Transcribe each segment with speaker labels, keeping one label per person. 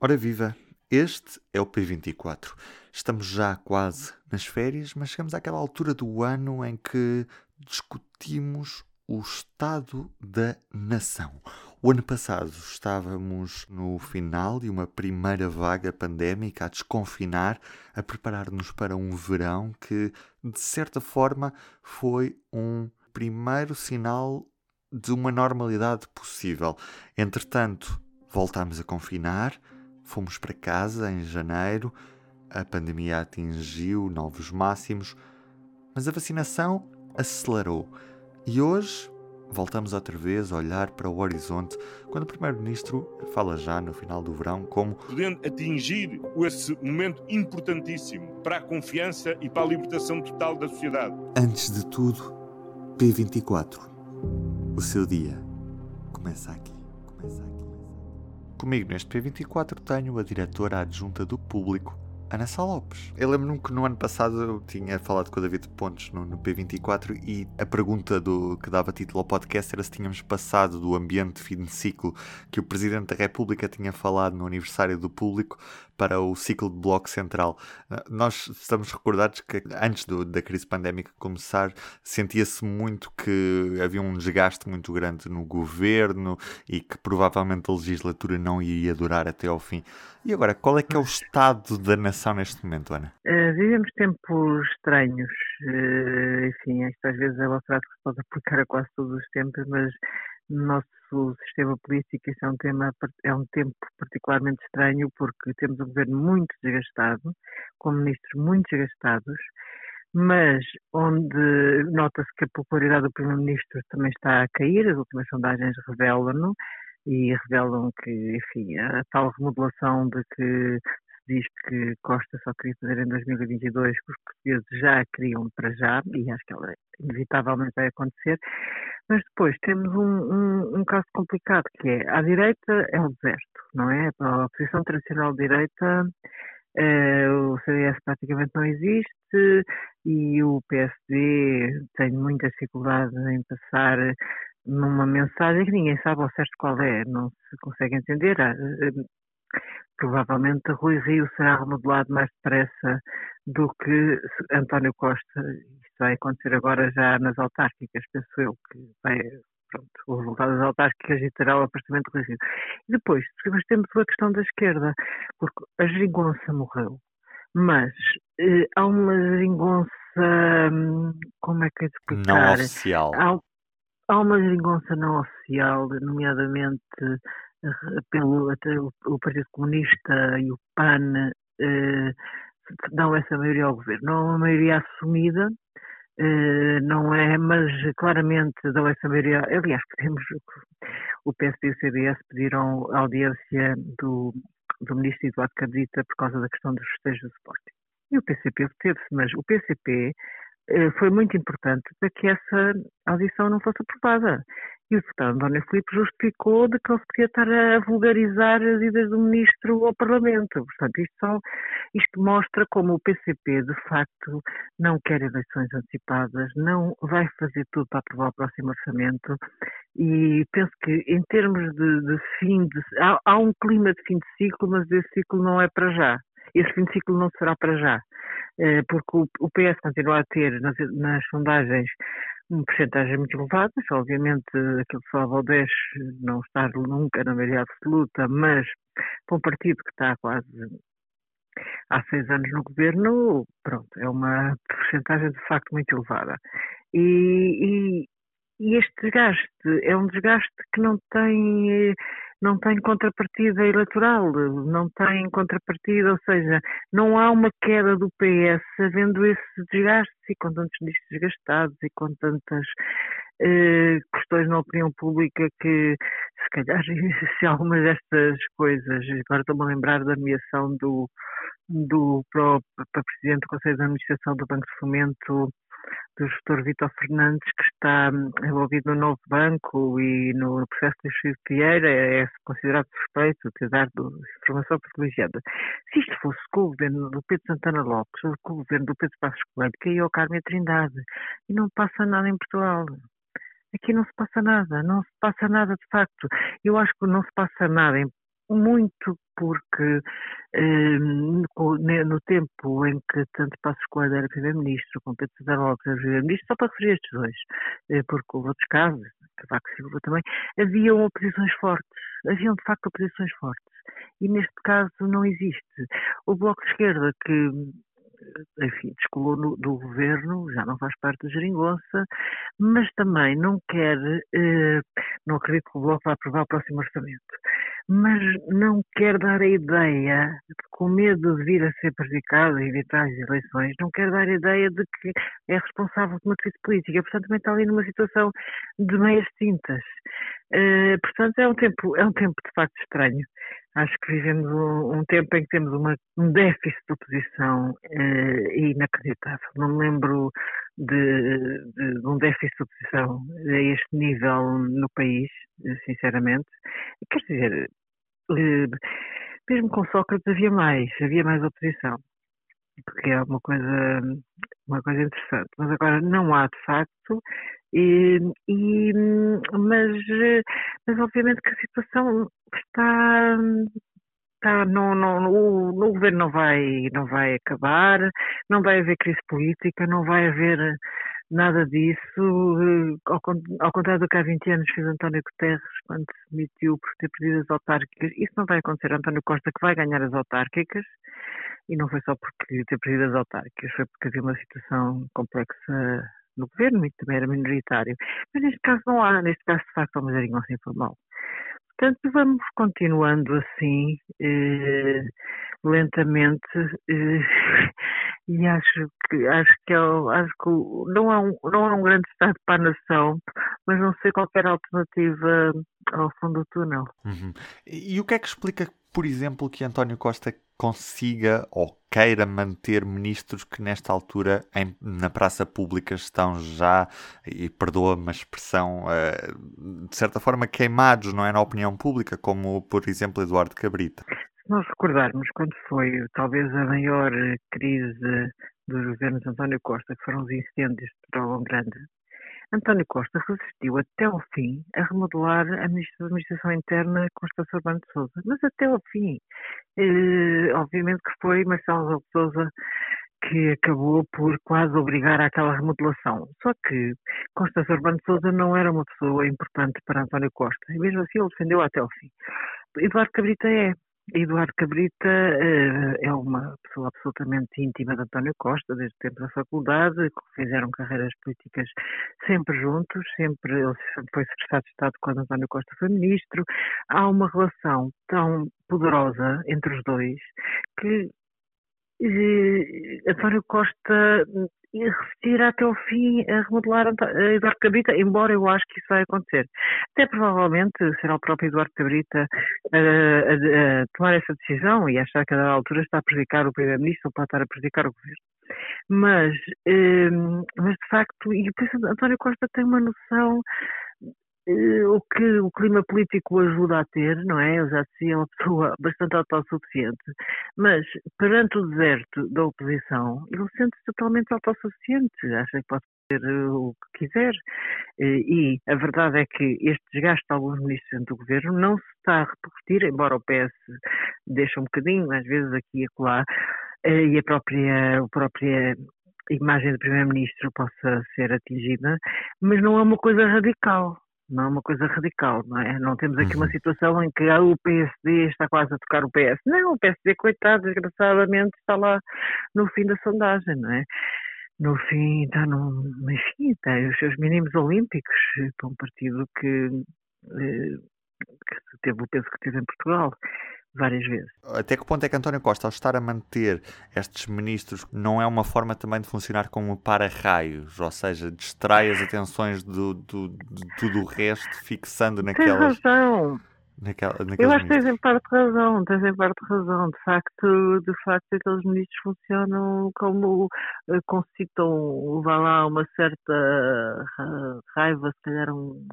Speaker 1: Ora viva, este é o P24. Estamos já quase nas férias, mas chegamos àquela altura do ano em que discutimos o estado da nação. O ano passado estávamos no final de uma primeira vaga pandémica a desconfinar, a preparar-nos para um verão que, de certa forma, foi um primeiro sinal de uma normalidade possível. Entretanto, voltámos a confinar Fomos para casa em janeiro, a pandemia atingiu novos máximos, mas a vacinação acelerou. E hoje voltamos outra vez a olhar para o horizonte quando o Primeiro-Ministro fala já no final do verão como
Speaker 2: podendo atingir esse momento importantíssimo para a confiança e para a libertação total da sociedade.
Speaker 1: Antes de tudo, P24. O seu dia começa aqui. Começa aqui. Comigo neste P24 tenho a diretora adjunta do público, Ana Sá Lopes. Eu lembro-me que no ano passado eu tinha falado com o David Pontes no, no, P24 e a pergunta do, que dava título ao podcast era se tínhamos passado do ambiente de fim de ciclo que o Presidente da República tinha falado no aniversário do público para o ciclo de bloco central. Ah, nós estamos recordados que antes do, da crise pandémica começar, sentia-se muito que havia um desgaste muito grande no governo e que provavelmente a legislatura não iria durar até ao fim. E agora, qual é que é o estado da nação neste momento, Ana?
Speaker 3: Uh, vivemos tempos estranhos. Uh, enfim, às vezes é uma frase que se pode aplicar a quase todos os tempos, mas no nosso sistema político isso é um, tema, é um tempo particularmente estranho porque temos um governo muito desgastado, com ministros muito desgastados, mas onde nota-se que a popularidade do Primeiro-Ministro também está a cair, as últimas sondagens revelam-no, e revelam que, enfim, a tal remodelação de que diz que Costa só queria fazer em 2022, que os portugueses já queriam para já, e acho que ela inevitavelmente vai acontecer. Mas depois temos um, um, um, caso complicado, que é, à direita é um deserto, não é? A oposição tradicional direita, eh, o CDS praticamente não existe e o PSD tem muita dificuldade em passar numa mensagem que ninguém sabe ao certo qual é, não se consegue entender. Provavelmente Rui Rio será remodelado mais depressa do que António Costa. Isto vai acontecer agora já nas autárquicas, penso eu, que vai, pronto, o resultado das autárquicas e terá o aparecimento do Rio. E depois, temos a questão da esquerda, porque a geringonça morreu, mas eh, há uma geringonça, hum, como é que é de explicar?
Speaker 1: Não oficial.
Speaker 3: Há, Há uma geringonça não oficial, nomeadamente pelo até o, Partido Comunista e o PAN, eh, dão essa maioria ao governo. Não é uma maioria assumida, eh, não é, mas claramente dão essa maioria. Aliás, temos o PSD e o CDS pediram audiência do, do ministro Eduardo Cadita por causa da questão dos festejos do Sporting. E o PCP obteve-se, mas o PCP eh, foi muito importante para que essa audição não fosse aprovada. E o deputado António Filipe justificou de que ele podia estar a vulgarizar as ideias do ministro ao Parlamento. Portanto, isto, só, isto mostra como o PCP, de facto, não quer eleições antecipadas, não vai fazer tudo para aprovar o próximo orçamento. E penso que, em termos de, de fim de. Há, há um clima de fim de ciclo, mas esse ciclo não é para já. Esse fim de ciclo não será para já. Eh, porque o PS continua a ter nas sondagens uma porcentagem muito elevada, obviamente que falava ao 10 não está nunca na maioria absoluta, mas para um partido que está quase há seis anos no governo, pronto, é uma porcentagem de facto muito elevada. E, e, e este desgaste é um desgaste que não tem não tem contrapartida eleitoral, não tem contrapartida, ou seja, não há uma queda do PS havendo esse desgaste e com tantos ministros desgastados e com tantas eh, questões na opinião pública que se calhar se algumas destas coisas, agora estou-me a lembrar da nomeação do, do próprio Presidente do Conselho de Administração do Banco de Fomento do gestor Vitor Fernandes, que está hum, envolvido no novo banco e no processo de Chico Vieira, é considerado suspeito de dar informação privilegiada. Se isto fosse com o governo do Pedro Santana Lopes ou com o governo do Pedro Passos Coelho, caiu o Carmen Trindade. E não passa nada em Portugal. Aqui não se passa nada, não se passa nada de facto. Eu acho que não se passa nada em muito porque eh, no tempo em que tanto Passos Coelho era Primeiro-Ministro, como Pedro César Lopes era Primeiro-Ministro, só para referir estes dois, eh, porque houve outros casos, Cavaco Silva também, haviam oposições fortes, haviam de facto oposições fortes. E neste caso não existe. O Bloco de Esquerda, que enfim, descolou no, do governo, já não faz parte da geringonça, mas também não quer, eh, não acredito que o Bloco vá aprovar o próximo orçamento, mas não quer dar a ideia, com medo de vir a ser prejudicado e evitar as eleições, não quer dar a ideia de que é responsável por uma crise política, portanto também está ali numa situação de meias tintas. Uh, portanto, é um tempo, é um tempo de facto estranho. Acho que vivemos um, tempo em que temos uma, um déficit de oposição uh, inacreditável. Não me lembro de, de, de, um déficit de oposição a este nível no país, sinceramente. Quer dizer, uh, mesmo com Sócrates havia mais, havia mais oposição porque é uma coisa, uma coisa interessante. Mas agora não há de facto, e, e, mas, mas obviamente que a situação está, está no, no, no, no governo não vai, não vai acabar, não vai haver crise política, não vai haver nada disso, ao, ao contrário do que há 20 anos fez António Guterres quando se demitiu por ter perdido as autárquicas. Isso não vai acontecer. António Costa que vai ganhar as autárquicas e não foi só porque ter perdido as autárquicas, foi porque havia uma situação complexa no governo e também era minoritário. Mas neste caso não há, neste caso de facto é uma geringonça informal. Portanto, vamos continuando assim, eh, lentamente, eh, e acho que acho que, é, acho que não, é um, não é um grande estado para a nação, mas não sei qualquer alternativa ao fundo do túnel.
Speaker 1: Uhum. E o que é que explica, por exemplo, que António Costa consiga ou queira manter ministros que nesta altura em, na praça pública estão já, e perdoa-me a expressão, uh, de certa forma queimados, não é, na opinião pública, como por exemplo Eduardo Cabrita.
Speaker 3: Se nós recordarmos quando foi talvez a maior crise dos governos de António Costa, que foram os incêndios de Pedrógão Grande, António Costa resistiu até ao fim a remodelar a administração interna Constância Urbano de Souza, mas até ao fim. Eh, obviamente que foi Marcelo Souza que acabou por quase obrigar àquela remodelação. Só que Constância Urbano Souza não era uma pessoa importante para António Costa, e mesmo assim ele defendeu até ao fim. Eduardo Cabrita é. Eduardo Cabrita uh, é uma pessoa absolutamente íntima de António Costa, desde o tempo da faculdade, fizeram carreiras políticas sempre juntos, sempre ele foi secretário de Estado quando António Costa foi ministro. Há uma relação tão poderosa entre os dois que uh, António Costa resistir até o fim a remodelar Eduardo Cabrita, embora eu acho que isso vai acontecer. Até provavelmente será o próprio Eduardo Cabrita a, a, a tomar essa decisão e achar que a dada altura está a prejudicar o Primeiro-Ministro ou pode estar a prejudicar o Governo. Mas, eh, mas de facto, e depois António Costa tem uma noção eh, o que o clima político ajuda a ter, não é? Eu já dizia, é uma pessoa bastante autossuficiente, mas perante o deserto da oposição, ele sente-se totalmente autossuficiente, acha que pode fazer eh, o que quiser. Eh, e a verdade é que este desgaste de alguns ministros do governo não se está a repercutir, embora o PS deixe um bocadinho, às vezes aqui e acolá, e a própria, a própria imagem do Primeiro-Ministro possa ser atingida, mas não é uma coisa radical não é uma coisa radical, não é? Não temos aqui uhum. uma situação em que ah, o PSD está quase a tocar o PS. Não, o PSD, coitado, desgraçadamente, está lá no fim da sondagem, não é? No fim, está no, enfim, tem os seus mínimos olímpicos para um partido que, eh, que teve o peso que teve em Portugal várias vezes.
Speaker 1: Até que ponto é que António Costa, ao estar a manter estes ministros, não é uma forma também de funcionar como para-raios, ou seja, distrai as atenções do, do, de tudo o resto, fixando naquelas...
Speaker 3: Tens razão. Naquela, Eu acho que tens em parte razão, tens em parte razão. De facto, de facto, aqueles ministros funcionam como uh, concitam levar lá uma certa raiva, se calhar um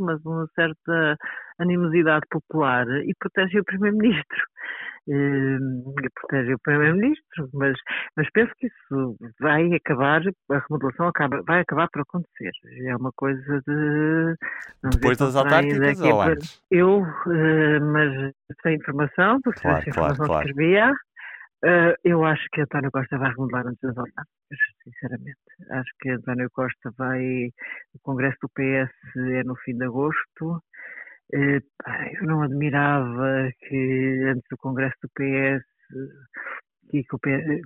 Speaker 3: mas uma certa animosidade popular e protege o Primeiro-Ministro. e protege o Primeiro-Ministro, mas, mas penso que isso vai acabar, a remodelação acaba, vai acabar por acontecer. É uma coisa de.
Speaker 1: Depois das autárquicas ou antes?
Speaker 3: Eu, mas sem informação, porque claro, sem informação claro, claro. escrevia. Uh, eu acho que António Costa vai remodelar antes das autárquicas, sinceramente. Acho que António Costa vai. O Congresso do PS é no fim de agosto. Uh, eu não admirava que antes do Congresso do PS. Que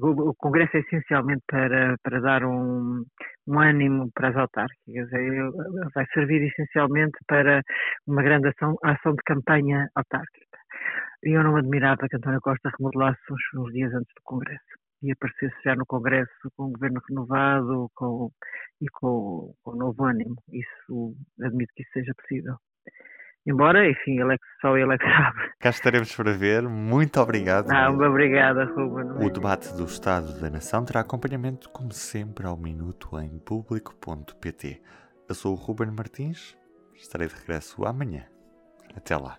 Speaker 3: o, Congresso é essencialmente para, para dar um, um ânimo para as autárquicas. É, vai servir essencialmente para uma grande ação, ação de campanha autárquica. E eu não admirava que António Costa remodelasse uns, uns dias antes do Congresso e aparecesse já no Congresso com o governo renovado com, e com, com novo ânimo. Isso, admito que isso seja possível. Embora, enfim, ele é que, só ele é que sabe.
Speaker 1: Cá estaremos para ver. Muito obrigado.
Speaker 3: Ah, obrigada, Ruben.
Speaker 1: O debate do Estado da Nação terá acompanhamento, como sempre, ao minuto em público.pt. Eu sou o Ruben Martins. Estarei de regresso amanhã. Até lá.